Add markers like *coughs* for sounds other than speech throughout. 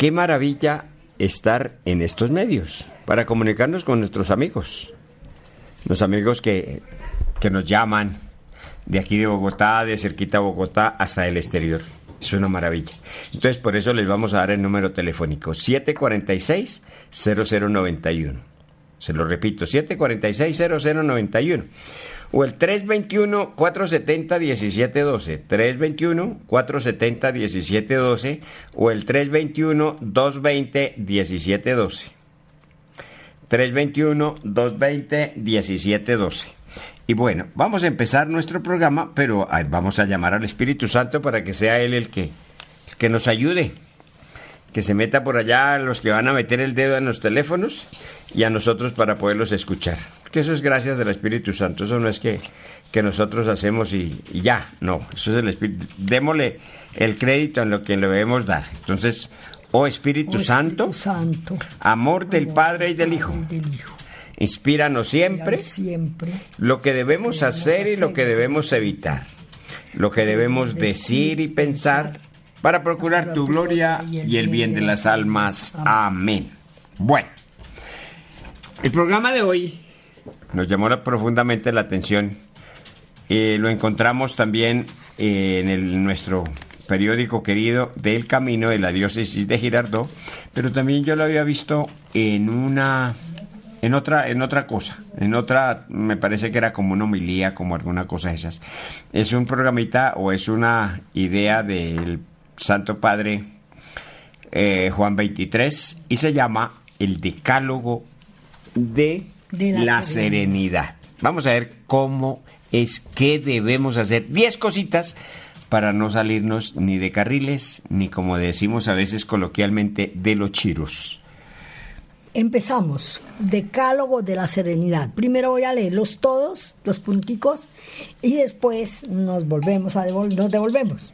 qué maravilla estar en estos medios para comunicarnos con nuestros amigos. Los amigos que, que nos llaman de aquí de Bogotá, de cerquita a Bogotá, hasta el exterior. Es una maravilla. Entonces, por eso les vamos a dar el número telefónico 746-0091. Se lo repito, 746-0091. O el 321-470-1712. 321-470-1712. O el 321-220-1712. 321-220-1712. Y bueno, vamos a empezar nuestro programa, pero vamos a llamar al Espíritu Santo para que sea Él el que, que nos ayude. Que se meta por allá los que van a meter el dedo en los teléfonos y a nosotros para poderlos escuchar. Que eso es gracias del Espíritu Santo. Eso no es que, que nosotros hacemos y, y ya. No, eso es el Espíritu. Démosle el crédito en lo que le debemos dar. Entonces, oh Espíritu, Oh, Santo, Santo, amor del amor Padre y del Hijo, y del Hijo. inspíranos siempre siempre lo que debemos hacer y lo que debemos evitar, lo que debemos decir y pensar para procurar tu gloria y el bien de las almas. Amén. Bueno, el programa de hoy nos llamó la- profundamente la atención. Eh, lo encontramos también eh, en nuestro periódico querido del Camino de la Diócesis de Girardot, pero también yo lo había visto en una en otra en otra cosa, en otra me parece que era como una homilía, como alguna cosa de esas. Es un programita o es una idea del Santo Padre eh, Juan 23 y se llama el Decálogo de, De la, la serenidad. Vamos a ver cómo es que debemos hacer 10 cositas para no salirnos ni de carriles, ni como decimos a veces coloquialmente, de los chiros. Empezamos. Decálogo de la serenidad. Primero voy a leerlos todos, los punticos, y después nos volvemos a devol- nos devolvemos.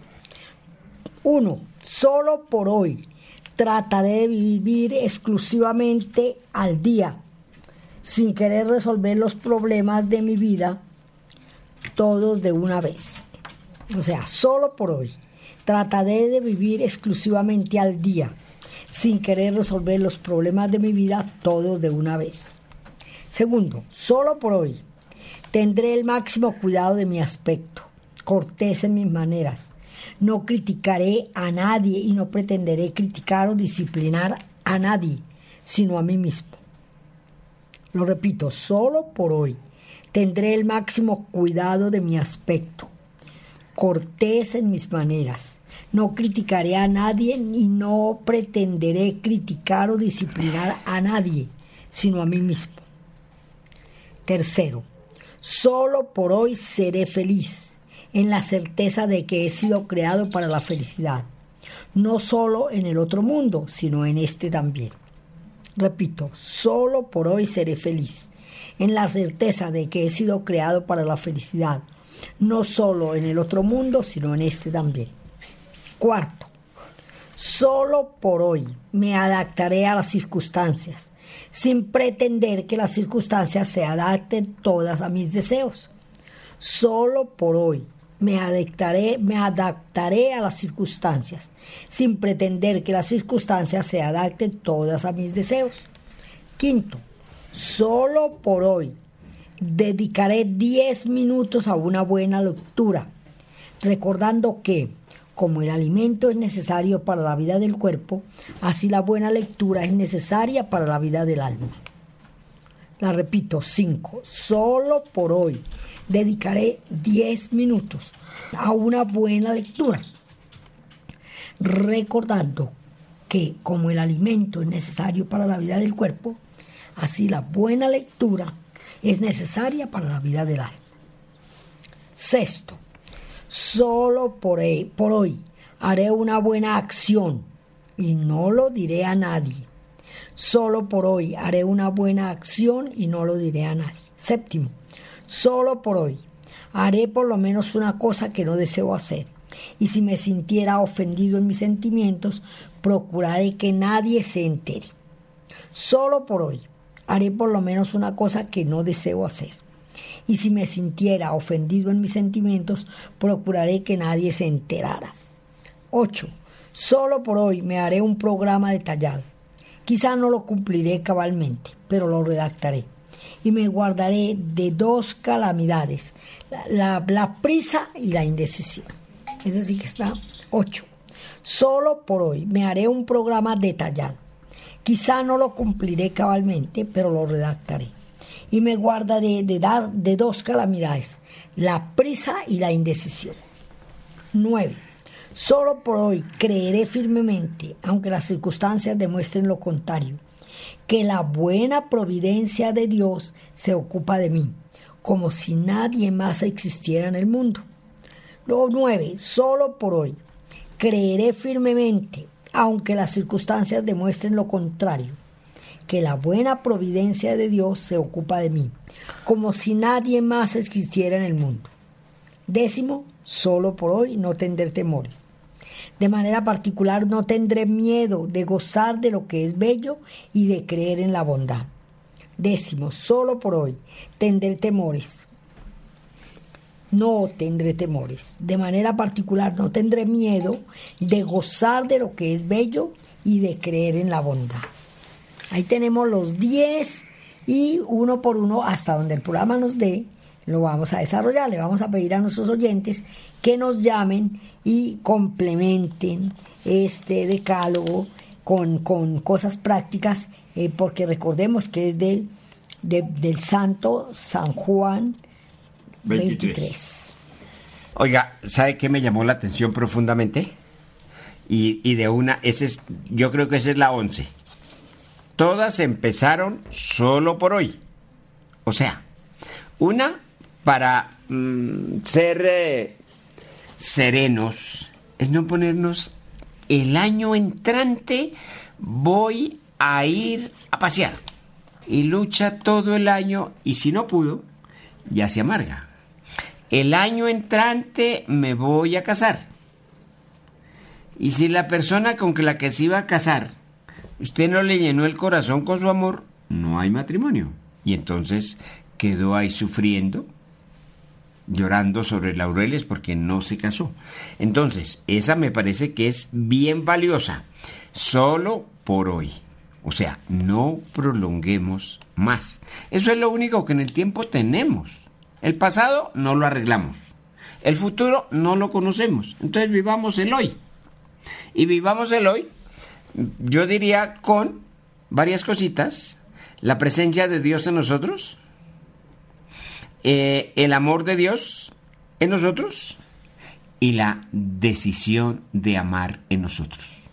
Uno, solo por hoy trataré de vivir exclusivamente al día, sin querer resolver los problemas de mi vida todos de una vez. O sea, solo por hoy trataré de vivir exclusivamente al día, sin querer resolver los problemas de mi vida todos de una vez. Segundo, solo por hoy tendré el máximo cuidado de mi aspecto, cortés en mis maneras. No criticaré a nadie y no pretenderé criticar o disciplinar a nadie, sino a mí mismo. Lo repito, solo por hoy tendré el máximo cuidado de mi aspecto, cortés en mis maneras. No criticaré a nadie y no pretenderé criticar o disciplinar a nadie, sino a mí mismo. Tercero, solo por hoy seré feliz, en la certeza de que he sido creado para la felicidad, no solo en el otro mundo, sino en este también. Repito, solo por hoy seré feliz, en la certeza de que he sido creado para la felicidad, no solo en el otro mundo, sino en este también. Cuarto, solo por hoy me adaptaré a las circunstancias, sin pretender que las circunstancias se adapten todas a mis deseos. Solo por hoy me adaptaré, me adaptaré a las circunstancias, sin pretender que las circunstancias se adapten todas a mis deseos. Quinto, solo por hoy dedicaré 10 minutos a una buena lectura, recordando que, como el alimento es necesario para la vida del cuerpo, así la buena lectura es necesaria para la vida del alma. La repito, 5. Solo por hoy dedicaré 10 minutos a una buena lectura, recordando que como el alimento es necesario para la vida del cuerpo, así la buena lectura es necesaria para la vida del alma. Sexto, solo por por hoy haré una buena acción y no lo diré a nadie. Solo por hoy haré una buena acción y no lo diré a nadie. Séptimo, solo por hoy haré por lo menos una cosa que no deseo hacer. Y si me sintiera ofendido en mis sentimientos, procuraré que nadie se entere. Solo por hoy haré por lo menos una cosa que no deseo hacer. Y si me sintiera ofendido en mis sentimientos, procuraré que nadie se enterara. 8. Solo por hoy me haré un programa detallado. Quizá no lo cumpliré cabalmente, pero lo redactaré. Y me guardaré de dos calamidades, la, prisa y la indecisión. Es decir, que está 8. Solo por hoy me haré un programa detallado. Quizá no lo cumpliré cabalmente, pero lo redactaré. Y me guardaré de, dar, de dos calamidades, la prisa y la indecisión. 9. Solo por hoy creeré firmemente, aunque las circunstancias demuestren lo contrario, que la buena providencia de Dios se ocupa de mí, como si nadie más existiera en el mundo. Luego 9. Solo por hoy creeré firmemente, aunque las circunstancias demuestren lo contrario, que la buena providencia de Dios se ocupa de mí, como si nadie más existiera en el mundo. Décimo, solo por hoy no tendré temores. De manera particular no tendré miedo de gozar de lo que es bello y de creer en la bondad. Décimo, solo por hoy tendré temores. No tendré temores. De manera particular no tendré miedo de gozar de lo que es bello y de creer en la bondad. Ahí tenemos los 10 y uno por uno hasta donde el programa nos dé lo vamos a desarrollar. Le vamos a pedir a nuestros oyentes que nos llamen y complementen este decálogo con, cosas prácticas, eh, porque recordemos que es del, del Santo San Juan 23. Oiga, ¿sabe qué me llamó la atención profundamente? Y, y de una, ese es, yo creo que esa es la 11. Todas empezaron solo por hoy. O sea, una para mm, ser eh, serenos es no ponernos el año entrante voy a ir a pasear. Y lucha todo el año y si no pudo, ya se amarga. El año entrante me voy a casar. Y si la persona con la que se iba a casar, usted no le llenó el corazón con su amor, no hay matrimonio. Y entonces quedó ahí sufriendo llorando sobre laureles porque no se casó. Entonces, esa me parece que es bien valiosa, solo por hoy. O sea, no prolonguemos más. Eso es lo único que en el tiempo tenemos. El pasado no lo arreglamos. El futuro no lo conocemos. Entonces vivamos el hoy. Y vivamos el hoy, yo diría, con varias cositas. La presencia de Dios en nosotros, eh, el amor de Dios en nosotros y la decisión de amar en nosotros.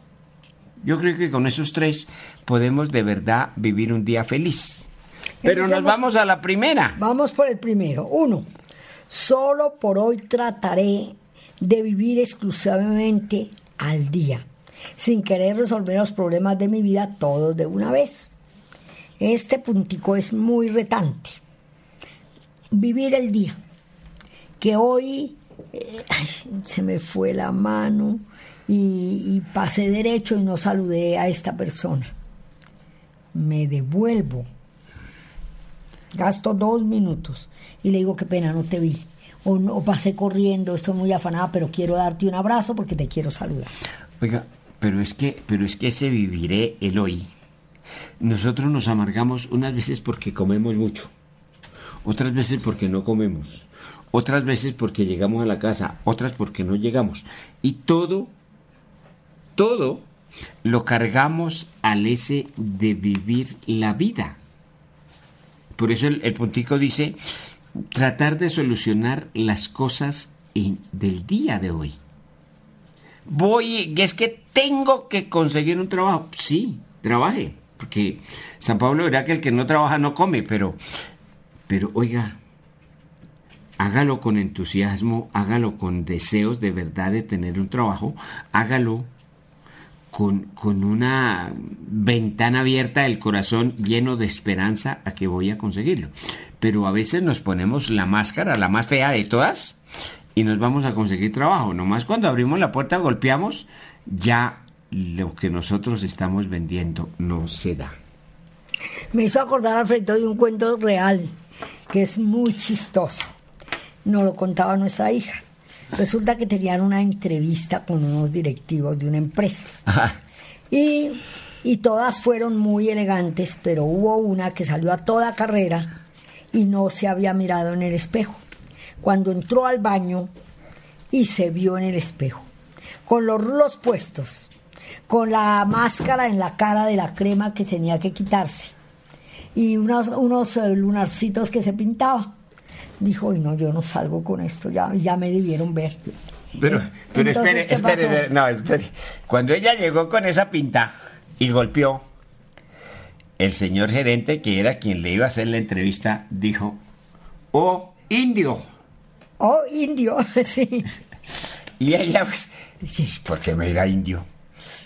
Yo creo que con esos tres podemos de verdad vivir un día feliz. Pero nos vamos a la primera. Vamos por el primero. Uno, solo por hoy trataré de vivir exclusivamente al día, sin querer resolver los problemas de mi vida todos de una vez. Este puntico es muy retante vivir el día. Que hoy eh, se me fue la mano y, pasé derecho y no saludé a esta persona. Me devuelvo. Gasto dos minutos y le digo, qué pena, no te vi. O, o pasé corriendo, estoy muy afanada, pero quiero darte un abrazo porque te quiero saludar. Oiga, pero es que, pero es que ese viviré el hoy. Nosotros nos amargamos unas veces porque comemos mucho otras veces porque no comemos, otras veces porque llegamos a la casa, otras porque no llegamos. Y todo, todo lo cargamos al ese de vivir la vida. Por eso el, puntico dice, tratar de solucionar las cosas del día de hoy. Voy, es que tengo que conseguir un trabajo. Sí, trabaje, porque San Pablo dirá que el que no trabaja no come, pero pero oiga, hágalo con entusiasmo, hágalo con deseos de verdad de tener un trabajo, hágalo con, con, una ventana abierta del corazón lleno de esperanza a que voy a conseguirlo. Pero a veces nos ponemos la máscara, la más fea de todas, y nos vamos a conseguir trabajo. Nomás cuando abrimos la puerta, golpeamos, ya lo que nosotros estamos vendiendo no se da. Me hizo acordar al frente de un cuento real que es muy chistoso. Nos lo contaba nuestra hija. Resulta que tenían una entrevista con unos directivos de una empresa. Y, y todas fueron muy elegantes, pero hubo una que salió a toda carrera y no se había mirado en el espejo. Cuando entró al baño y se vio en el espejo, con los rulos puestos, con la máscara en la cara de la crema que tenía que quitarse y unos, unos eh, lunarcitos que se pintaba. Dijo, y no, yo no salgo con esto, ya, ya me debieron ver. Pero, Eh, pero entonces, espere, ¿qué espere, pasó? espere, no, espere. Cuando ella llegó con esa pinta y golpeó, el señor gerente, que era quien le iba a hacer la entrevista, dijo, oh, indio. Oh, indio, *laughs* sí. Y ella, pues, ¿por qué me dirá indio?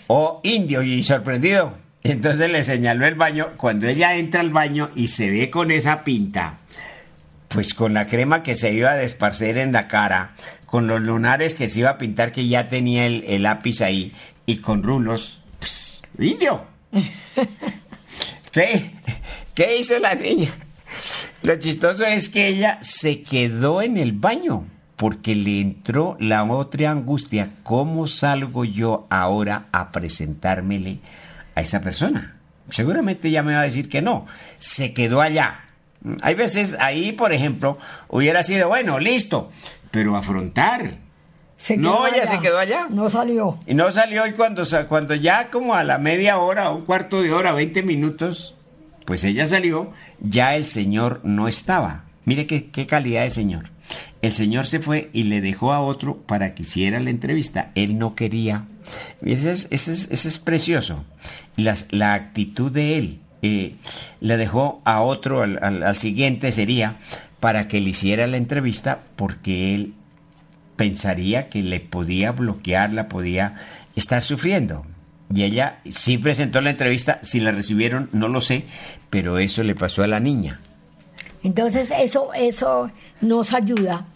Oh, indio, y sorprendido. Entonces le señaló el baño. Cuando ella entra al baño y se ve con esa pinta, pues con la crema que se iba a desparcer en la cara, con los lunares que se iba a pintar que ya tenía el, el lápiz ahí, y con rulos, pues, indio. *laughs* ¿Qué? ¿Qué hizo la niña? Lo chistoso es que ella se quedó en el baño porque le entró la otra angustia. ¿Cómo salgo yo ahora a presentármele a esa persona? Seguramente ella me va a decir que no. Se quedó allá. Hay veces ahí, por ejemplo, hubiera sido, bueno, listo, pero afrontar. Se No, quedó ella se quedó allá. No salió. Y no salió y cuando, cuando ya como a la media hora, un cuarto de hora, 20 minutos, pues ella salió, ya el señor no estaba. Mire qué, qué calidad de señor. El señor se fue y le dejó a otro para que hiciera la entrevista. Él no quería. Ese es, precioso. La actitud de él. eh, le dejó a otro, al, al- al siguiente sería, para que le hiciera la entrevista porque él pensaría que le podía bloquear, la podía estar sufriendo. Y ella sí presentó la entrevista, si la recibieron no lo sé, pero eso le pasó a la niña. Entonces eso, eso nos ayuda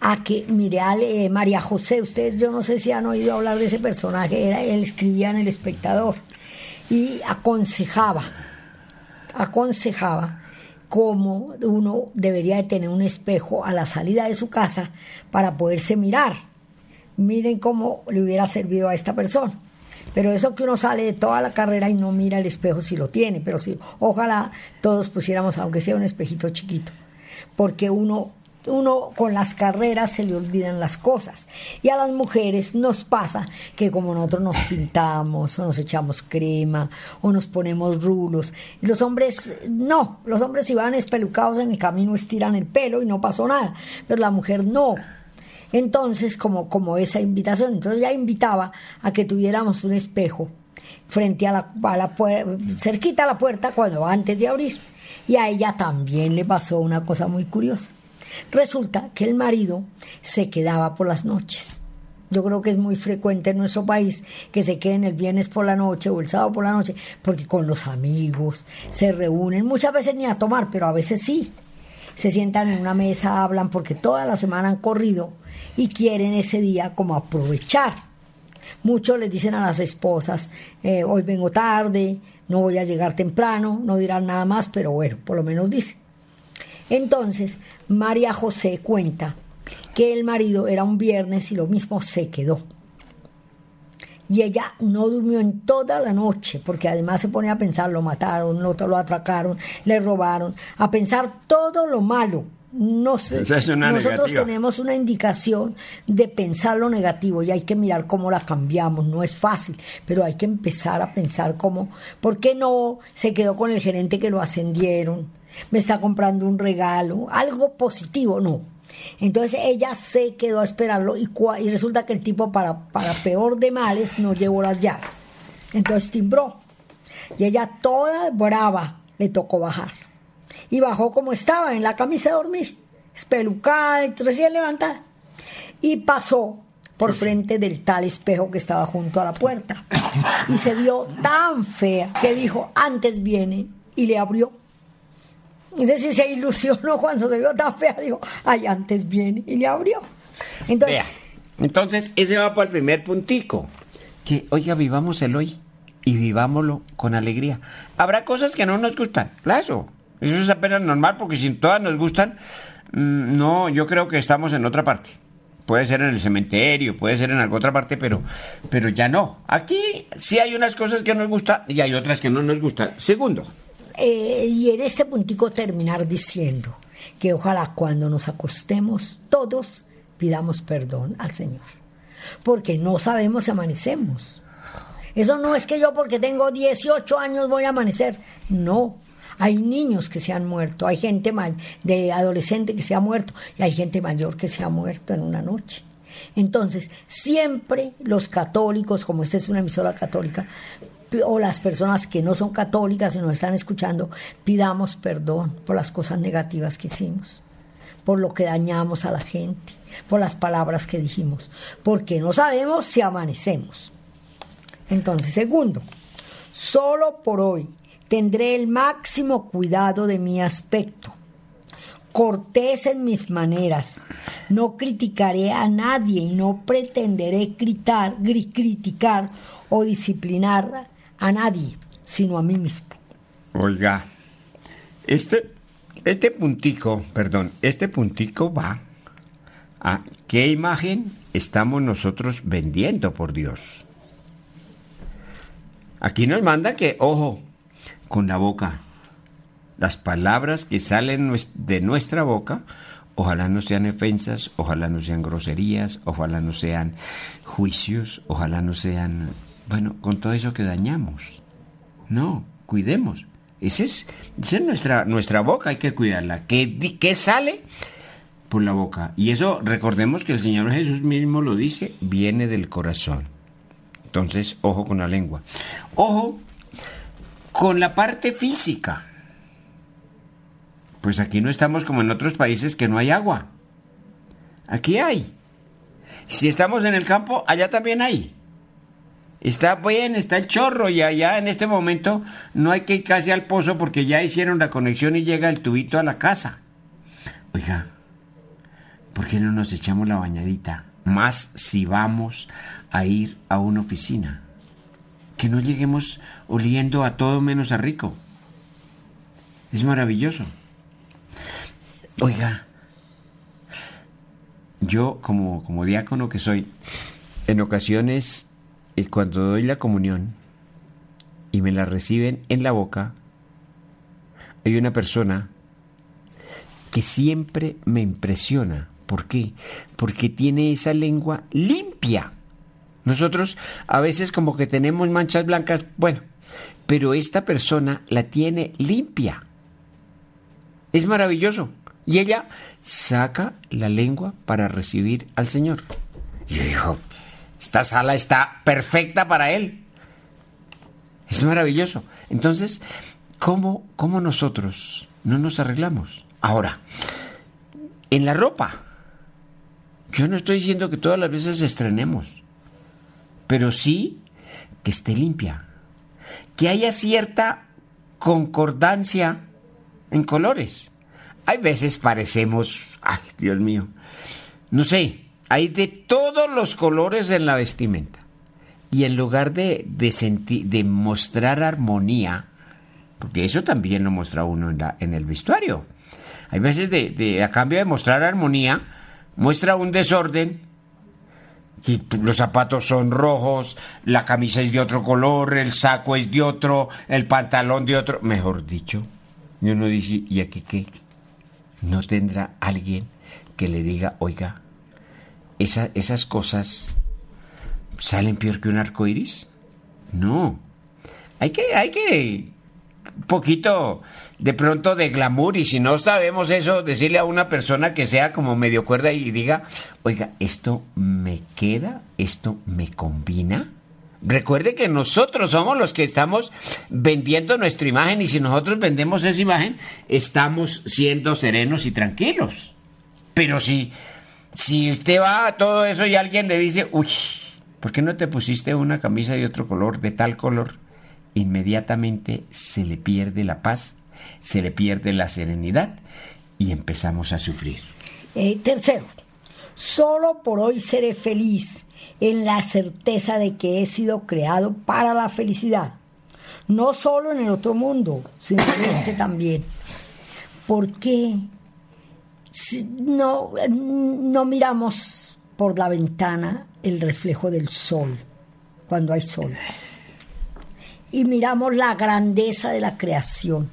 a que, mire, eh, María José, ustedes yo no sé si han oído hablar de ese personaje, era, él escribía en El Espectador y aconsejaba, aconsejaba cómo uno debería de tener un espejo a la salida de su casa para poderse mirar. Miren cómo le hubiera servido a esta persona. Pero eso que uno sale de toda la carrera y no mira el espejo si lo tiene, pero sí, ojalá todos pusiéramos, aunque sea un espejito chiquito, porque uno, uno con las carreras se le olvidan las cosas. Y a las mujeres nos pasa que como nosotros nos pintamos, o nos echamos crema, o nos ponemos rulos, y los hombres no, los hombres si van espelucados en el camino estiran el pelo y no pasó nada, pero la mujer no. Entonces, como, como esa invitación, entonces ya invitaba a que tuviéramos un espejo frente a la, a la cerquita a la puerta cuando antes de abrir. Y a ella también le pasó una cosa muy curiosa. Resulta que el marido se quedaba por las noches. Yo creo que es muy frecuente en nuestro país que se queden el viernes por la noche o el sábado por la noche, porque con los amigos se reúnen, muchas veces ni a tomar, pero a veces sí se sientan en una mesa, hablan porque toda la semana han corrido y quieren ese día como aprovechar. Muchos les dicen a las esposas, eh, hoy vengo tarde, no voy a llegar temprano, no dirán nada más, pero bueno, por lo menos dicen. Entonces, María José cuenta que el marido era un viernes y lo mismo se quedó. Y ella no durmió en toda la noche, porque además se pone a pensar, lo mataron, lo, lo atracaron, le robaron, a pensar todo lo malo. No sé. Es Nosotros negativa. tenemos una indicación de pensar lo negativo y hay que mirar cómo la cambiamos. No es fácil, pero hay que empezar a pensar cómo, ¿por qué no se quedó con el gerente que lo ascendieron? Me está comprando un regalo, algo positivo, no. Entonces ella se quedó a esperarlo y, y resulta que el tipo para, para peor de males no llevó las llaves. Entonces timbró. Y ella toda brava le tocó bajar. Y bajó como estaba, en la camisa de dormir, espelucada y recién levantada. Y pasó por frente del tal espejo que estaba junto a la puerta. Y se vio tan fea que dijo, antes viene, y le abrió. Es decir, se ilusionó cuando se vio tan fea, dijo, ay, antes viene, y le abrió. Entonces, Vea, entonces ese va para el primer puntico. Que, oiga, vivamos el hoy y vivámoslo con alegría. Habrá cosas que no nos gustan, claro. Eso es apenas normal porque si todas nos gustan, mm, no, yo creo que estamos en otra parte. puede ser en el cementerio, puede ser en alguna otra parte, pero, pero ya no. Aquí sí hay unas cosas que nos gustan y hay otras que no nos gustan. Segundo. Eh, y en este puntico terminar diciendo que ojalá cuando nos acostemos todos pidamos perdón al Señor, porque no sabemos si amanecemos. Eso no es que yo porque tengo 18 años voy a amanecer, no. Hay niños que se han muerto, hay gente de adolescente que se ha muerto y hay gente mayor que se ha muerto en una noche. Entonces, siempre los católicos, como esta es una emisora católica, o las personas que no son católicas y nos están escuchando, pidamos perdón por las cosas negativas que hicimos, por lo que dañamos a la gente, por las palabras que dijimos, porque no sabemos si amanecemos. Entonces, segundo, solo por hoy tendré el máximo cuidado de mi aspecto, cortés en mis maneras, no criticaré a nadie y no pretenderé criticar, criticar o disciplinar a nadie, sino a mí mismo. Oiga, este, este puntico, perdón, este puntico va a qué imagen estamos nosotros vendiendo por Dios. Aquí nos manda que, ojo, con la boca, las palabras que salen de nuestra boca, ojalá no sean ofensas, ojalá no sean groserías, ojalá no sean juicios, ojalá no sean, bueno, con todo eso que dañamos. No, cuidemos. Esa es, es nuestra, nuestra boca, hay que cuidarla. ¿Qué, ¿Qué sale? Por la boca. Y eso, recordemos que el Señor Jesús mismo lo dice, viene del corazón. Entonces, ojo con la lengua. Ojo con la parte física. Pues aquí no estamos como en otros países que no hay agua. Aquí hay. Si estamos en el campo, allá también hay. Está bien, está el chorro y allá en este momento no hay que ir casi al pozo porque ya hicieron la conexión y llega el tubito a la casa. Oiga, ¿por qué no nos echamos la bañadita? Más si vamos a ir a una oficina. Que no lleguemos oliendo a todo menos a rico. Es maravilloso. Oiga, yo como, como diácono que soy, en ocasiones, eh, cuando doy la comunión y me la reciben en la boca, hay una persona que siempre me impresiona. ¿Por qué? Porque tiene esa lengua limpia. Nosotros a veces como que tenemos manchas blancas, bueno, pero esta persona la tiene limpia. Es maravilloso. Y ella saca la lengua para recibir al Señor. Y yo digo, esta sala está perfecta para él. Es maravilloso. Entonces, ¿cómo, cómo nosotros no nos arreglamos? Ahora, en la ropa. Yo no estoy diciendo que todas las veces estrenemos pero sí que esté limpia, que haya cierta concordancia en colores. Hay veces parecemos, ay Dios mío, no sé, hay de todos los colores en la vestimenta. Y en lugar de, de, de mostrar armonía, porque eso también lo muestra uno en, la, en el vestuario. Hay veces de, de, a cambio de mostrar armonía, muestra un desorden los zapatos son rojos, la camisa es de otro color, el saco es de otro, el pantalón de otro, mejor dicho. Y uno dice, ¿y aquí qué? ¿No tendrá alguien que le diga, oiga, esas cosas salen peor que un arco iris? No. Hay que, hay que poquito de pronto de glamour y si no sabemos eso, decirle a una persona que sea como medio cuerda y diga, oiga, esto me queda, esto me combina. Recuerde que nosotros somos los que estamos vendiendo nuestra imagen y si nosotros vendemos esa imagen, estamos siendo serenos y tranquilos. Pero si, si usted va a todo eso y alguien le dice, uy, ¿por qué no te pusiste una camisa de otro color, de tal color? inmediatamente se le pierde la paz, se le pierde la serenidad y empezamos a sufrir. Eh, tercero, solo por hoy seré feliz en la certeza de que he sido creado para la felicidad, no solo en el otro mundo, sino en este también. ¿Por qué no, no miramos por la ventana el reflejo del sol, cuando hay sol. Y miramos la grandeza de la creación.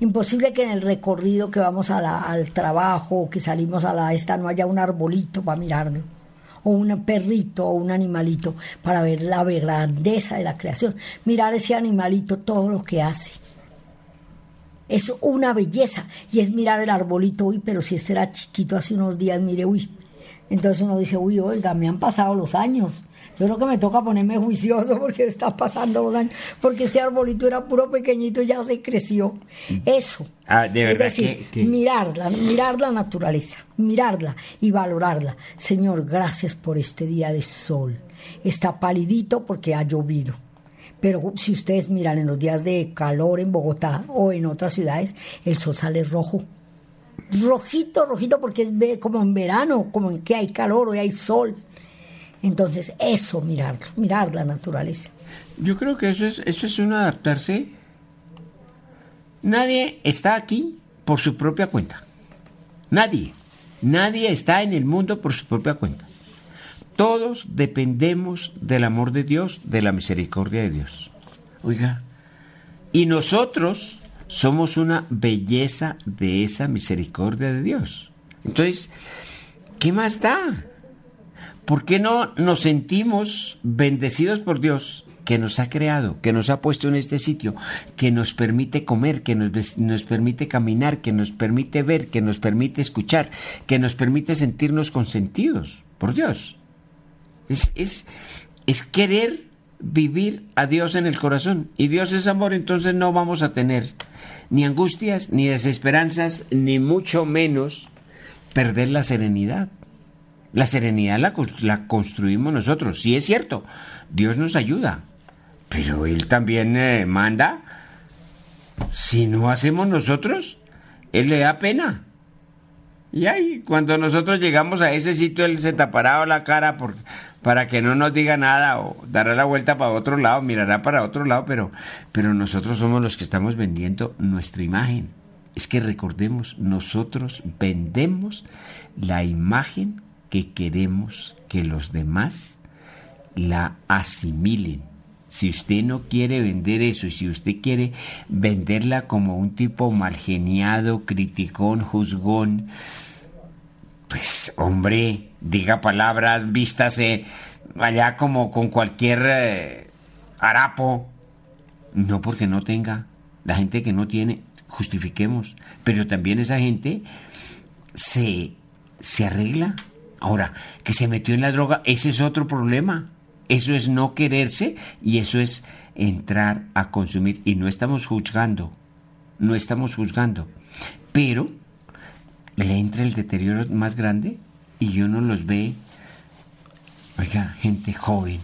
Imposible que en el recorrido que vamos al trabajo o que salimos a la esta no haya un arbolito para mirarlo, o un perrito o un animalito para ver la grandeza de la creación. Mirar ese animalito, todo lo que hace. Es una belleza y es mirar el arbolito, uy, pero si este era chiquito hace unos días, mire, uy, entonces uno dice, uy, oiga, me han pasado los años. Yo creo que me toca ponerme juicioso porque está pasando los años, porque ese arbolito era puro pequeñito y ya se creció. Eso. Ah, de verdad es decir, mirarla, mirar la naturaleza, mirarla y valorarla. Señor, gracias por este día de sol. Está palidito porque ha llovido. Pero si ustedes miran en los días de calor en Bogotá o en otras ciudades, el sol sale rojo rojito, rojito, porque es como en verano, como en que hay calor o hay sol. Entonces, eso, mirar, mirar la naturaleza. Yo creo que eso es, eso es un adaptarse. Nadie está aquí por su propia cuenta. Nadie. Nadie está en el mundo por su propia cuenta. Todos dependemos del amor de Dios, de la misericordia de Dios. Oiga, y nosotros somos una belleza de esa misericordia de Dios. Entonces, ¿qué más da? ¿Por qué no nos sentimos bendecidos por Dios que nos ha creado, que nos ha puesto en este sitio, que nos permite comer, que nos, permite caminar, que nos permite ver, que nos permite escuchar, que nos permite sentirnos consentidos por Dios? Es, es, es querer vivir a Dios en el corazón. Y Dios es amor, entonces no vamos a tener ni angustias, ni desesperanzas, ni mucho menos perder la serenidad. La serenidad la, construimos nosotros. Sí es cierto, Dios nos ayuda, pero Él también eh, manda. Si no hacemos nosotros, Él le da pena. Y ahí, cuando nosotros llegamos a ese sitio, Él se tapará la cara por, para que no nos diga nada o dará la vuelta para otro lado, mirará para otro lado, pero, pero nosotros somos los que estamos vendiendo nuestra imagen. Es que recordemos, nosotros vendemos la imagen que queremos que los demás la asimilen. Si usted no quiere vender eso y si usted quiere venderla como un tipo malgeniado, criticón, juzgón, pues hombre, diga palabras, vístase allá como con cualquier eh, harapo. No porque no tenga. La gente que no tiene, justifiquemos. Pero también esa gente se, se arregla. Ahora, que se metió en la droga, ese es otro problema. Eso es no quererse y eso es entrar a consumir. Y no estamos juzgando. No estamos juzgando. Pero le entra el deterioro más grande y uno los ve, oiga, gente joven,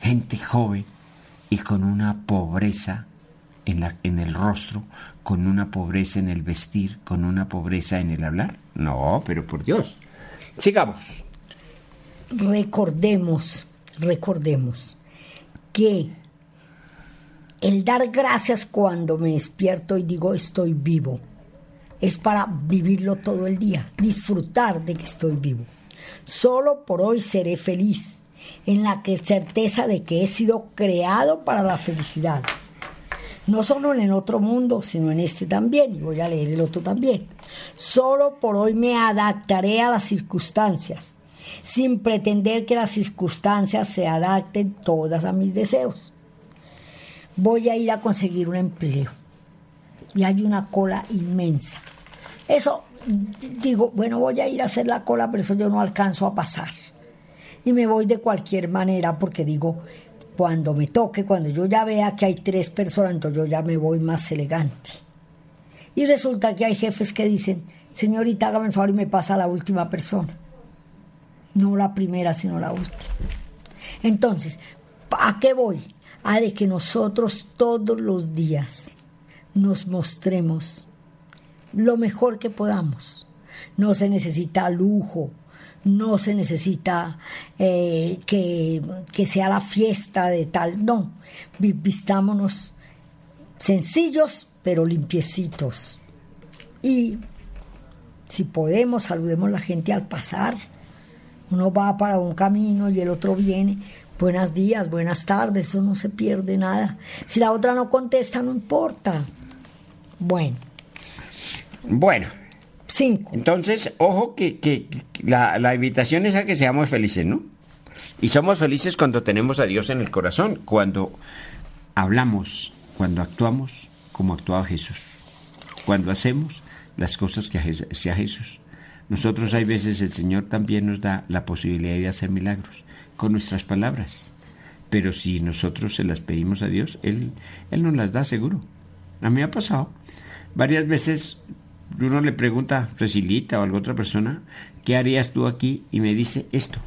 gente joven y con una pobreza en, la, en el rostro, con una pobreza en el vestir, con una pobreza en el hablar. No, pero por Dios. Sigamos. Recordemos, recordemos que el dar gracias cuando me despierto y digo estoy vivo, es para vivirlo todo el día, disfrutar de que estoy vivo. Solo por hoy seré feliz, en la certeza de que he sido creado para la felicidad. No solo en el otro mundo, sino en este también, y voy a leer el otro también. Solo por hoy me adaptaré a las circunstancias, sin pretender que las circunstancias se adapten todas a mis deseos. Voy a ir a conseguir un empleo y hay una cola inmensa. Eso, digo, bueno, voy a ir a hacer la cola, pero eso yo no alcanzo a pasar. Y me voy de cualquier manera porque digo, cuando me toque, cuando yo ya vea que hay tres personas, entonces yo ya me voy más elegante. Y resulta que hay jefes que dicen, señorita, hágame el favor y me pasa la última persona. No la primera, sino la última. Entonces, ¿a qué voy? A de que nosotros todos los días nos mostremos lo mejor que podamos. No se necesita lujo, no se necesita eh, que, que, sea la fiesta de tal, no. Vistámonos sencillos pero limpiecitos. Y Si podemos, saludemos a la gente al pasar. Uno va para un camino y el otro viene. Buenos días, buenas tardes, eso no se pierde nada. Si la otra no contesta, no importa. Bueno. Bueno. Cinco. Entonces, ojo que, que la, la invitación es a que seamos felices, ¿no? Y somos felices cuando tenemos a Dios en el corazón, cuando hablamos, cuando actuamos como actuaba Jesús, cuando hacemos las cosas que hacía Jesús. Nosotros hay veces el Señor también nos da la posibilidad de hacer milagros con nuestras palabras, pero si nosotros se las pedimos a Dios, Él, Él nos las da seguro. A mí ha pasado. Varias veces uno le pregunta a Cecilita o a alguna otra persona, ¿qué harías tú aquí? Y me dice esto.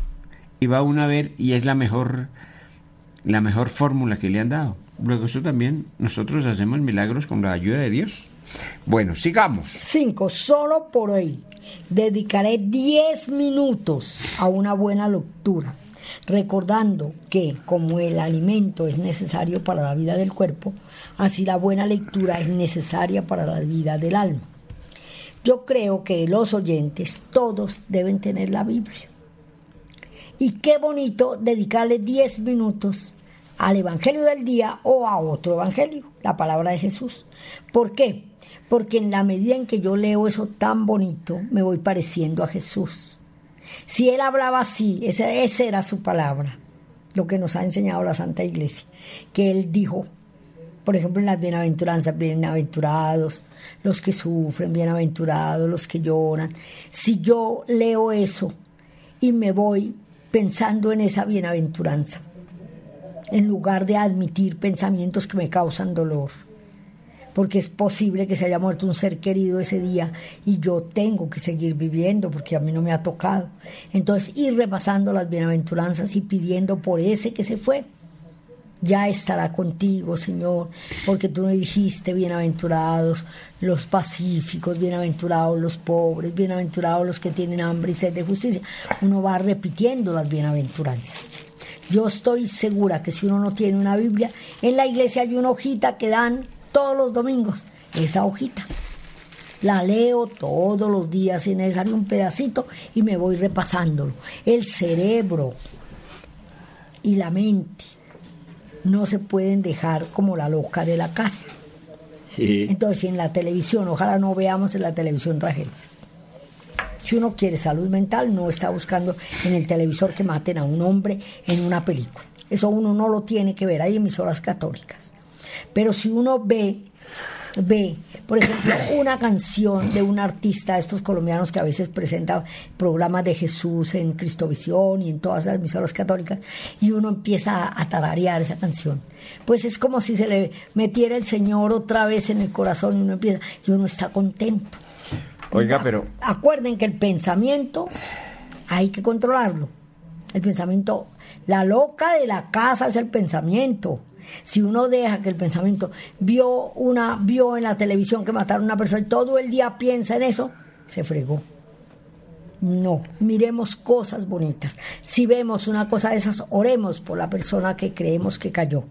Y va uno a ver y es la mejor, la mejor fórmula que le han dado. Luego eso también, nosotros hacemos milagros con la ayuda de Dios. Bueno, sigamos. Cinco, solo por hoy dedicaré 10 minutos a una buena lectura, recordando que como el alimento es necesario para la vida del cuerpo, así la buena lectura es necesaria para la vida del alma. Yo creo que los oyentes todos deben tener la Biblia. Y qué bonito dedicarle 10 minutos al Evangelio del día o a otro Evangelio, la palabra de Jesús. ¿Por qué? Porque en la medida en que yo leo eso tan bonito, me voy pareciendo a Jesús. Si él hablaba así, esa, era su palabra, lo que nos ha enseñado la Santa Iglesia, que él dijo, por ejemplo, en las bienaventuranzas, bienaventurados los que sufren, bienaventurados los que lloran. Si yo leo eso y me voy pensando en esa bienaventuranza, en lugar de admitir pensamientos que me causan dolor. Porque es posible que se haya muerto un ser querido ese día y yo tengo que seguir viviendo porque a mí no me ha tocado. Entonces ir repasando las bienaventuranzas y pidiendo por ese que se fue. Ya estará contigo, Señor, porque tú me dijiste, bienaventurados los pacíficos, bienaventurados los pobres, bienaventurados los que tienen hambre y sed de justicia. Uno va repitiendo las bienaventuranzas. Yo estoy segura que si uno no tiene una Biblia, en la iglesia hay una hojita que dan todos los domingos. Esa hojita. La leo todos los días, si es necesario un pedacito, y me voy repasándolo. El cerebro y la mente no se pueden dejar como la loca de la casa. Entonces, en la televisión, ojalá no veamos en la televisión tragedias. Si uno quiere salud mental, no está buscando en el televisor que maten a un hombre en una película. Eso uno no lo tiene que ver. Hay emisoras católicas. Pero si uno ve, ve, por ejemplo, una canción de un artista, estos colombianos que a veces presentan programas de Jesús en Cristovisión y en todas las emisoras católicas, y uno empieza a tararear esa canción. Pues es como si se le metiera el Señor otra vez en el corazón y uno empieza, y uno está contento. Oiga, pero... Acuerden que el pensamiento hay que controlarlo. El pensamiento, la loca de la casa es el pensamiento. Si uno deja que el pensamiento vio una vio en la televisión que mataron a una persona y todo el día piensa en eso, se fregó. No, miremos cosas bonitas. Si vemos una cosa de esas, oremos por la persona que creemos que cayó,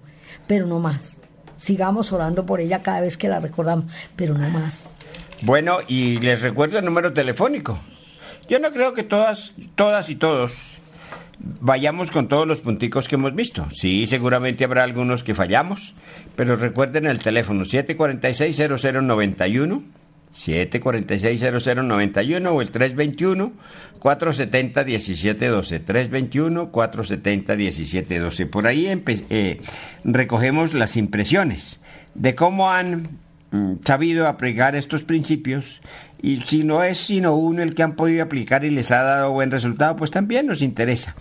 pero no más. Sigamos orando por ella cada vez que la recordamos, pero no más. Bueno, y les recuerdo el número telefónico. Yo no creo que todas, todas y todos vayamos con todos los punticos que hemos visto. Sí, seguramente habrá algunos que fallamos, pero recuerden el teléfono 746-0091, 746-0091 o el 321-470-1712, 321-470-1712. Por ahí eh, recogemos las impresiones de cómo han sabido aplicar estos principios y si no es sino uno el que han podido aplicar y les ha dado buen resultado, pues también nos interesa.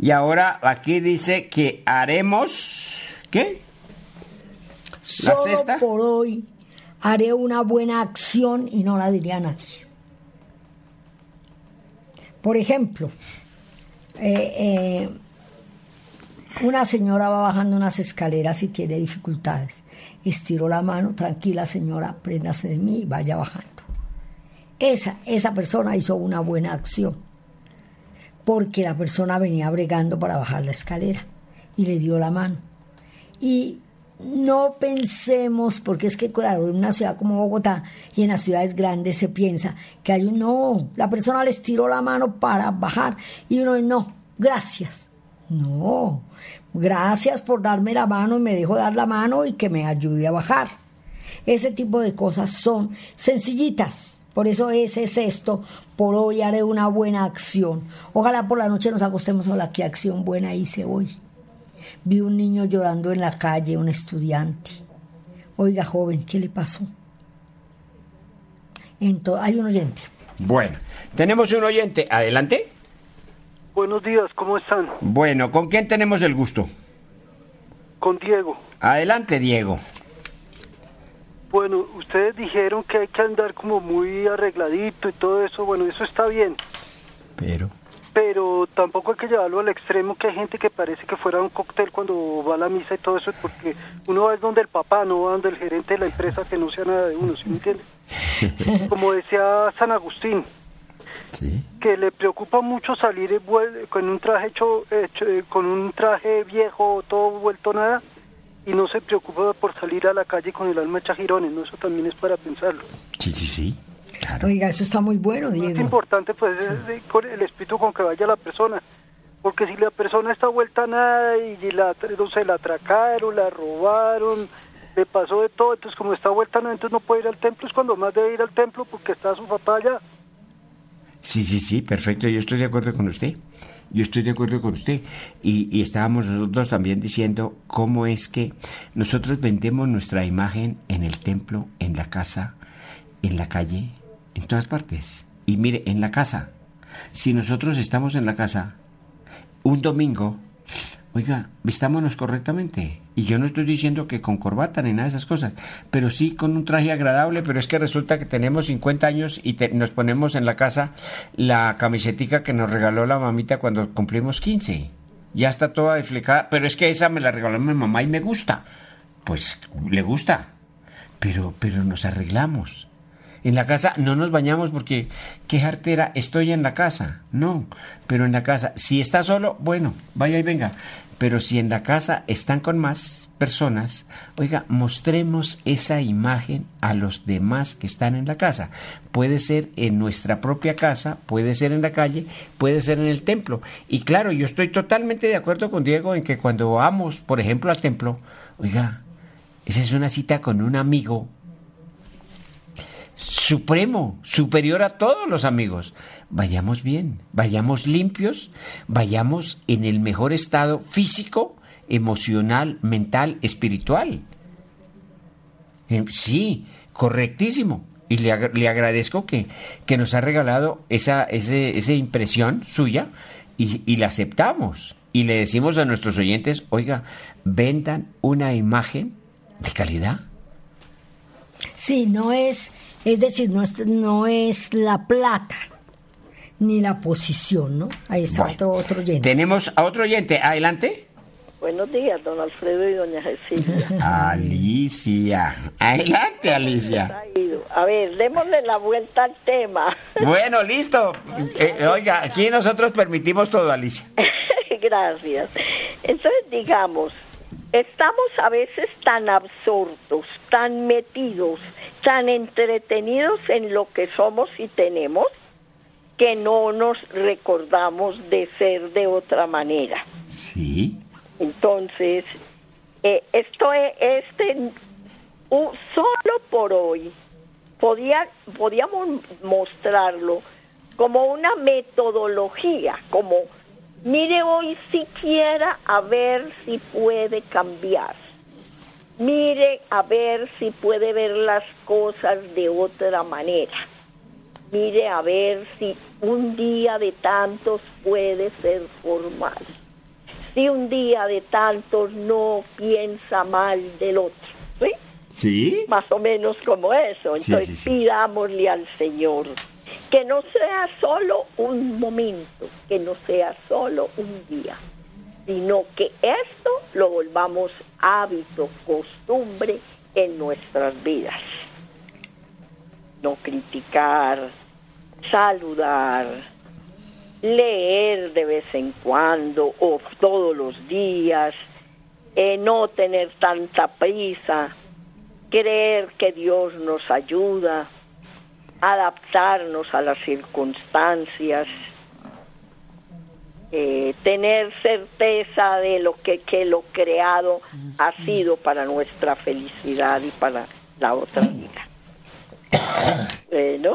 Y ahora aquí dice que haremos ¿qué? La Solo por hoy haré una buena acción y no la diría a nadie. Por ejemplo, eh, eh, una señora va bajando unas escaleras y tiene dificultades. Estiró la mano, tranquila señora, préndase de mí y vaya bajando. Esa, esa persona hizo una buena acción, porque la persona venía bregando para bajar la escalera y le dio la mano. Y no pensemos, porque es que claro, en una ciudad como Bogotá y en las ciudades grandes se piensa que hay un no, la persona les tiró la mano para bajar y uno no, gracias. No, gracias por darme la mano y me dejó dar la mano y que me ayude a bajar. Ese tipo de cosas son sencillitas. Por eso ese es esto. Por hoy haré una buena acción. Ojalá por la noche nos acostemos a la qué acción buena hice hoy. Vi un niño llorando en la calle, un estudiante. Oiga, joven, ¿qué le pasó? Entonces, hay un oyente. Bueno, tenemos un oyente. Adelante. Buenos días, ¿cómo están? Bueno, ¿con quién tenemos el gusto? Con Diego. Adelante, Diego. Bueno, ustedes dijeron que hay que andar como muy arregladito y todo eso. Bueno, eso está bien. Pero. Pero tampoco hay que llevarlo al extremo que hay gente que parece que fuera un cóctel cuando va a la misa y todo eso, porque uno va es donde el papá, no va donde el gerente de la empresa que no sea nada de uno, ¿sí me entiende? *laughs* Como decía San Agustín, Sí. que le preocupa mucho salir con un traje hecho, hecho, eh, con un traje viejo, todo vuelto nada, y no se preocupa por salir a la calle con el alma hecha girones, ¿no? Eso también es para pensarlo. Sí, sí, sí. Claro. Oiga, eso está muy bueno, Diego. importante pues es con el espíritu con que vaya la persona. Porque si la persona está vuelta a nada y la, no sé, la atracaron, la robaron, le pasó de todo, entonces como está vuelta a nada, entonces no puede ir al templo, es cuando más debe ir al templo porque está su papá allá. Sí, sí, sí, perfecto. Yo estoy de acuerdo con usted. Yo estoy de acuerdo con usted. Y, y estábamos nosotros también diciendo cómo es que nosotros vendemos nuestra imagen en el templo, en la casa, en la calle, en todas partes. Y mire, en la casa. Si nosotros estamos en la casa un domingo, oiga, vistámonos correctamente. Y yo no estoy diciendo que con corbata ni nada de esas cosas, pero sí con un traje agradable, pero es que resulta que tenemos 50 años y te- nos ponemos en la casa la camisetica que nos regaló la mamita cuando cumplimos 15. Ya está toda desflecada, pero es que esa me la regaló mi mamá y me gusta. Pues le gusta, pero, pero nos arreglamos. En la casa no nos bañamos porque qué jartera, estoy en la casa. No, pero en la casa, si está solo, bueno, vaya y venga. Pero si en la casa están con más personas, oiga, mostremos esa imagen a los demás que están en la casa. Puede ser en nuestra propia casa, puede ser en la calle, puede ser en el templo. Y claro, yo estoy totalmente de acuerdo con Diego en que cuando vamos, por ejemplo, al templo, oiga, esa es una cita con un amigo supremo, superior a todos los amigos. Vayamos bien, vayamos limpios, vayamos en el mejor estado físico, emocional, mental, espiritual. Eh, Sí, correctísimo. Y le, le agradezco que, que nos ha regalado esa, ese, esa impresión suya y, y la aceptamos. Y le decimos a nuestros oyentes, oiga, vendan una imagen de calidad. Sí, no es, es decir, no es, no es la plata ni la posición, ¿no? Ahí está Bueno, otro, otro oyente. Tenemos a otro oyente. Adelante. Buenos días, don Alfredo y doña Cecilia. *laughs* Alicia. Adelante, Alicia. A ver, démosle la vuelta al tema. *laughs* Bueno, listo. Eh, oiga, aquí nosotros permitimos todo, Alicia. *laughs* Gracias. Entonces, digamos, estamos a veces tan absortos, tan metidos, tan entretenidos en lo que somos y tenemos, que no nos recordamos de ser de otra manera. Sí. Entonces, eh, esto es, este, solo por hoy, podía, podíamos mostrarlo como una metodología, como, mire hoy siquiera a ver si puede cambiar. Mire a ver si puede ver las cosas de otra manera. Mire a ver si un día de tantos puede ser formal si un día de tantos no piensa mal del otro. ¿sí? ¿Sí? Más o menos como eso. Entonces sí, sí. pidámosle al Señor que no sea solo un momento, que no sea solo un día, sino que esto lo volvamos hábito, costumbre en nuestras vidas. No criticar, saludar, leer de vez en cuando o todos los días, eh, no tener tanta prisa, creer que Dios nos ayuda, adaptarnos a las circunstancias, eh, tener certeza de lo que, que lo creado ha sido para nuestra felicidad y para la otra vida. *coughs* Bueno.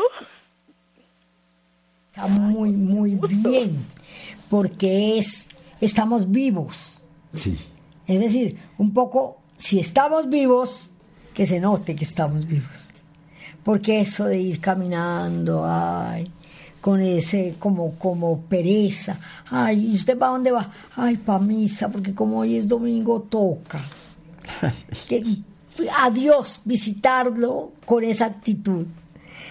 Está muy, muy bien, porque es, estamos vivos. Sí. Es decir, un poco, si estamos vivos, que se note que estamos vivos. Porque eso de ir caminando, ay, con ese como, como pereza, ay, ¿y usted para dónde va? Ay, para misa, porque como hoy es domingo toca. *laughs* que, adiós, visitarlo con esa actitud.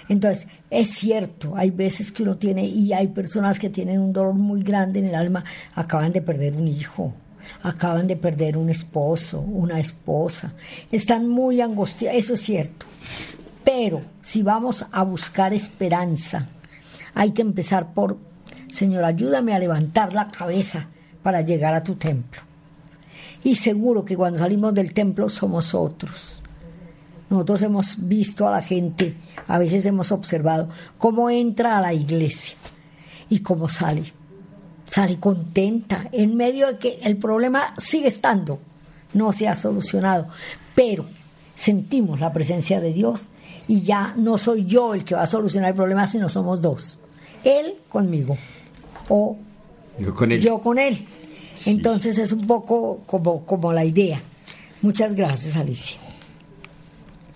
Entonces, es cierto, hay veces que uno tiene, y hay personas que tienen un dolor muy grande en el alma, acaban de perder un hijo, acaban de perder un esposo, una esposa, están muy angustiados, eso es cierto. Pero si vamos a buscar esperanza, hay que empezar por, Señor, ayúdame a levantar la cabeza para llegar a tu templo. Y seguro que cuando salimos del templo somos otros. Nosotros hemos visto a la gente, a veces hemos observado cómo entra a la iglesia y cómo sale. Sale contenta en medio de que el problema sigue estando, no se ha solucionado, pero sentimos la presencia de Dios y ya no soy yo el que va a solucionar el problema, sino somos dos. Él conmigo o Yo con él. yo con él. Entonces es un poco como, como la idea. Muchas gracias, Alicia.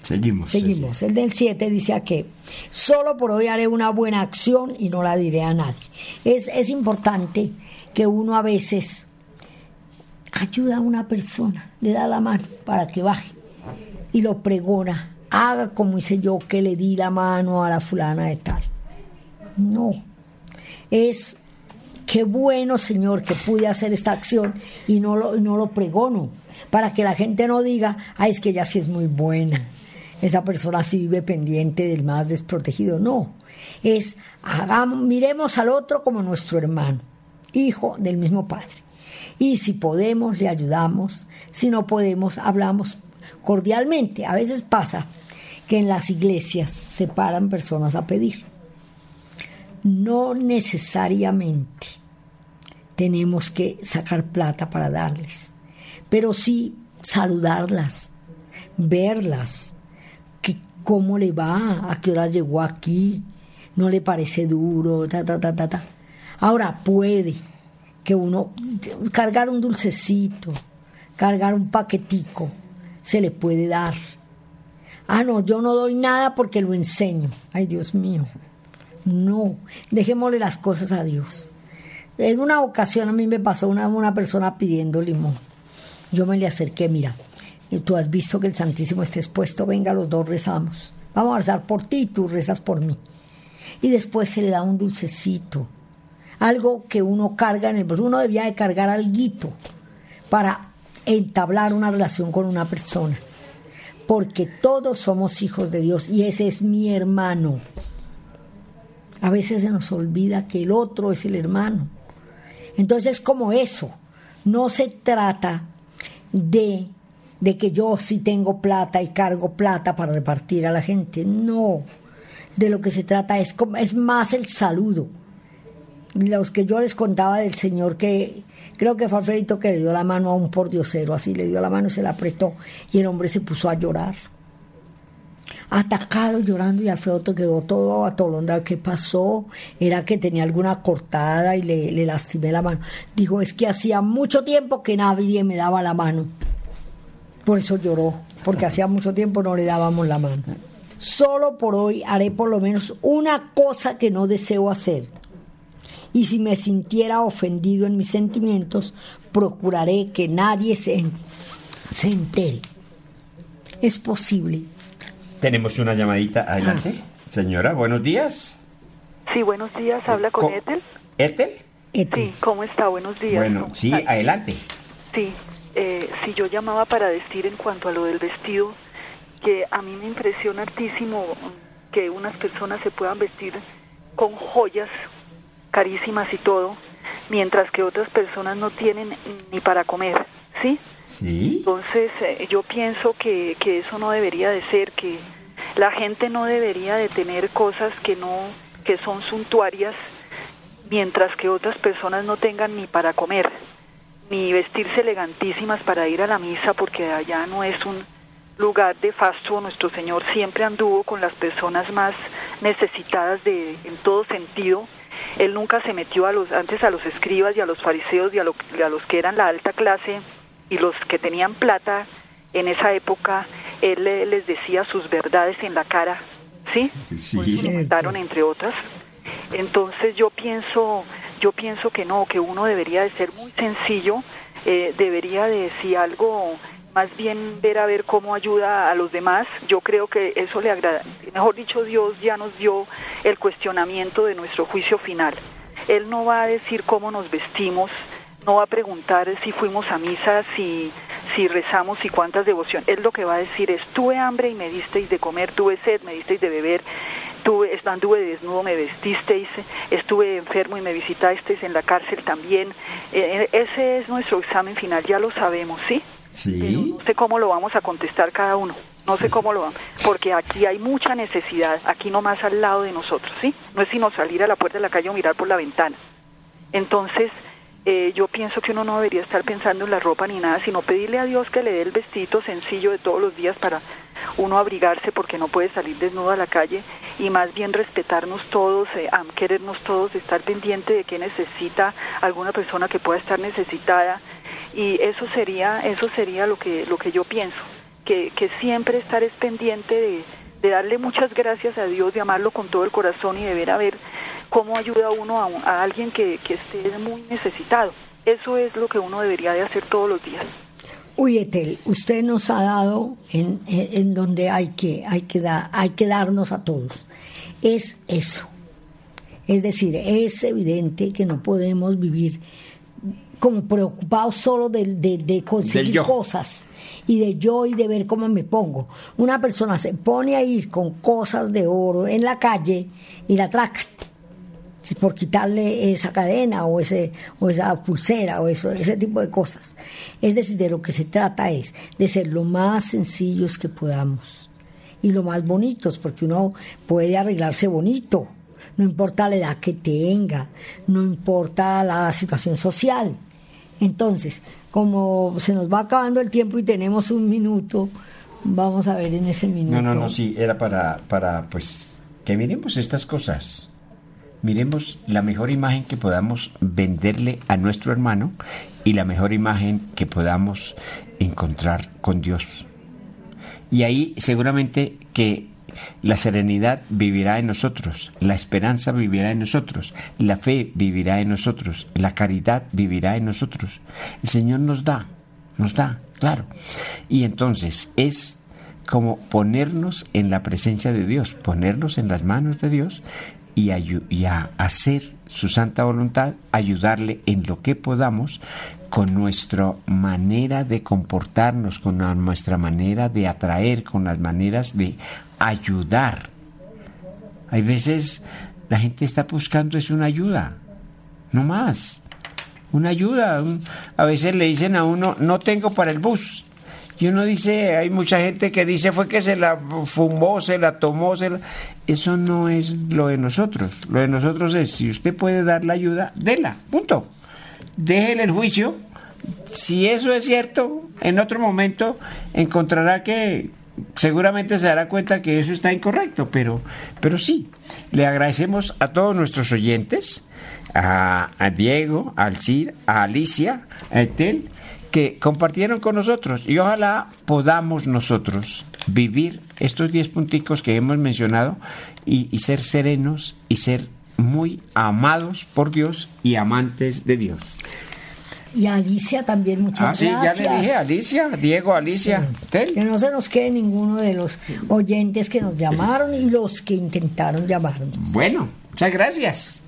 Seguimos. Seguimos. El del 7 dice que solo por hoy haré una buena acción y no la diré a nadie. Es, es importante que uno a veces ayuda a una persona, le da la mano para que baje y lo pregona. Haga como hice yo que le di la mano a la fulana de tal. No. Es qué bueno, Señor, que pude hacer esta acción y no lo, no lo pregono. Para que la gente no diga, ay, es que ella sí es muy buena. Esa persona sí vive pendiente del más desprotegido. No. Es, hagamos, miremos al otro como nuestro hermano, hijo del mismo Padre. Y si podemos, le ayudamos. Si no podemos, hablamos cordialmente. A veces pasa que en las iglesias se paran personas a pedir. No necesariamente tenemos que sacar plata para darles, pero sí saludarlas, verlas, que cómo le va, a qué hora llegó aquí, no le parece duro, ta, ta, ta, ta, ta. Ahora puede que uno cargar un dulcecito, cargar un paquetico, se le puede dar. Ah, no, yo no doy nada porque lo enseño. Ay, Dios mío. No, dejémosle las cosas a Dios. En una ocasión a mí me pasó una, una persona pidiendo limón. Yo me le acerqué, mira, tú has visto que el Santísimo está expuesto, venga, los dos rezamos. Vamos a rezar por ti y tú rezas por mí. Y después se le da un dulcecito, algo que uno carga en el bolsillo. Uno debía de cargar algo para entablar una relación con una persona. Porque todos somos hijos de Dios y ese es mi hermano. A veces se nos olvida que el otro es el hermano. Entonces, como eso, no se trata de, de que yo sí tengo plata y cargo plata para repartir a la gente. No. De lo que se trata es, es más el saludo. Los que yo les contaba del Señor que creo que fue Alfredito que le dio la mano a un pordiosero, así le dio la mano y se la apretó y el hombre se puso a llorar atacado llorando y Alfredo quedó todo atolondado. ¿Qué pasó? Era que tenía alguna cortada y le, le lastimé la mano. Dijo, es que hacía mucho tiempo que nadie me daba la mano. Por eso lloró, porque hacía mucho tiempo no le dábamos la mano. Solo por hoy haré por lo menos una cosa que no deseo hacer. Y si me sintiera ofendido en mis sentimientos, procuraré que nadie se, se entere. Es posible Tenemos una llamadita. Adelante. Señora, buenos días. Sí, buenos días. Habla con Co- Ethel. ¿Ethel? Ethel. Sí, ¿cómo está? Buenos días. Bueno, sí, Ay, adelante. Sí, eh, sí, yo llamaba para decir en cuanto a lo del vestido que a mí me impresiona hartísimo que unas personas se puedan vestir con joyas carísimas y todo, mientras que otras personas no tienen ni para comer, ¿sí? Sí. Entonces, eh, yo pienso que, que eso no debería de ser, que la gente no debería de tener cosas que no que son suntuarias mientras que otras personas no tengan ni para comer ni vestirse elegantísimas para ir a la misa porque allá no es un lugar de fasto nuestro Señor siempre anduvo con las personas más necesitadas de en todo sentido él nunca se metió a los antes a los escribas y a los fariseos y a, lo- a los que eran la alta clase y los que tenían plata en esa época él le- les decía sus verdades en la cara sí, Sí. Lo mataron entre otras. Entonces yo pienso yo pienso que no que uno debería de ser muy sencillo eh, debería de si algo más bien ver a ver cómo ayuda a los demás yo creo que eso le agrada mejor dicho Dios ya nos dio el cuestionamiento de nuestro juicio final él no va a decir cómo nos vestimos no va a preguntar si fuimos a misa, si, si rezamos y cuántas devociones. Él lo que va a decir es, tuve hambre y me disteis de comer, tuve sed, me disteis de beber, tuve, anduve desnudo, me vestisteis, estuve enfermo y me visitasteis en la cárcel también. Eh, ese es nuestro examen final, ya lo sabemos, ¿sí? Sí. no sé cómo lo vamos a contestar cada uno, no sé cómo lo vamos, porque aquí hay mucha necesidad, aquí nomás al lado de nosotros, ¿sí? No es sino salir a la puerta de la calle o mirar por la ventana. Entonces, eh, yo pienso que uno no debería estar pensando en la ropa ni nada, sino pedirle a Dios que le dé el vestido sencillo de todos los días para uno abrigarse porque no puede salir desnudo a la calle y más bien respetarnos todos, eh, querernos todos, estar pendiente de que necesita alguna persona que pueda estar necesitada y eso sería eso sería lo que lo que yo pienso que, que siempre estar es pendiente de, de darle muchas gracias a Dios, de amarlo con todo el corazón y de ver a ver cómo ayuda uno a, a alguien que, que esté muy necesitado. Eso es lo que uno debería de hacer todos los días. Uy, Etel, usted nos ha dado en, en- donde hay que, hay, que dar, hay que darnos a todos. Es eso. Es decir, es evidente que no podemos vivir como preocupados solo de, de- de conseguir cosas y de yo y de ver cómo me pongo. Una persona se pone a ir con cosas de oro en la calle y la atracan por quitarle esa cadena o ese o esa pulsera o eso ese tipo de cosas. Es decir de lo que se trata es de ser lo más sencillos que podamos y lo más bonitos porque uno puede arreglarse bonito. No importa la edad que tenga no importa la situación social entonces como se nos va acabando el tiempo y tenemos un minuto vamos a ver en ese minuto No, no, no, sí, era para, para, pues, que miremos estas cosas. Miremos la mejor imagen que podamos venderle a nuestro hermano y la mejor imagen que podamos encontrar con Dios. Y ahí seguramente que la serenidad vivirá en nosotros, la esperanza vivirá en nosotros, la fe vivirá en nosotros, la caridad vivirá en nosotros. El Señor nos da, nos da, claro. Y entonces es como ponernos en la presencia de Dios, ponernos en las manos de Dios y, a hacer su santa voluntad, ayudarle en lo que podamos con nuestra manera de comportarnos, con nuestra manera de atraer, con las maneras de ayudar. Hay veces la gente está buscando es una ayuda, no más. Una ayuda. a veces le dicen a uno, no tengo para el bus. Y uno dice, hay mucha gente que dice fue que se la fumó, se la tomó, se la... Eso no es lo de nosotros. Lo de nosotros es, si usted puede dar la ayuda, déla, punto. Déjele el juicio. Si eso es cierto, en otro momento encontrará que seguramente se dará cuenta que eso está incorrecto, pero, pero sí, le agradecemos a todos nuestros oyentes, a, a Diego, a Alcir, a Alicia, a Etel, que compartieron con nosotros y ojalá podamos nosotros vivir estos 10 punticos que hemos mencionado y, y ser serenos y ser muy amados por Dios y amantes de Dios. y a Alicia también muchas Ah, sí, ya gracias le dije, Alicia, Diego, Alicia. Que no se nos quede ninguno de los oyentes que nos llamaron y los que intentaron llamarnos. Bueno, muchas gracias.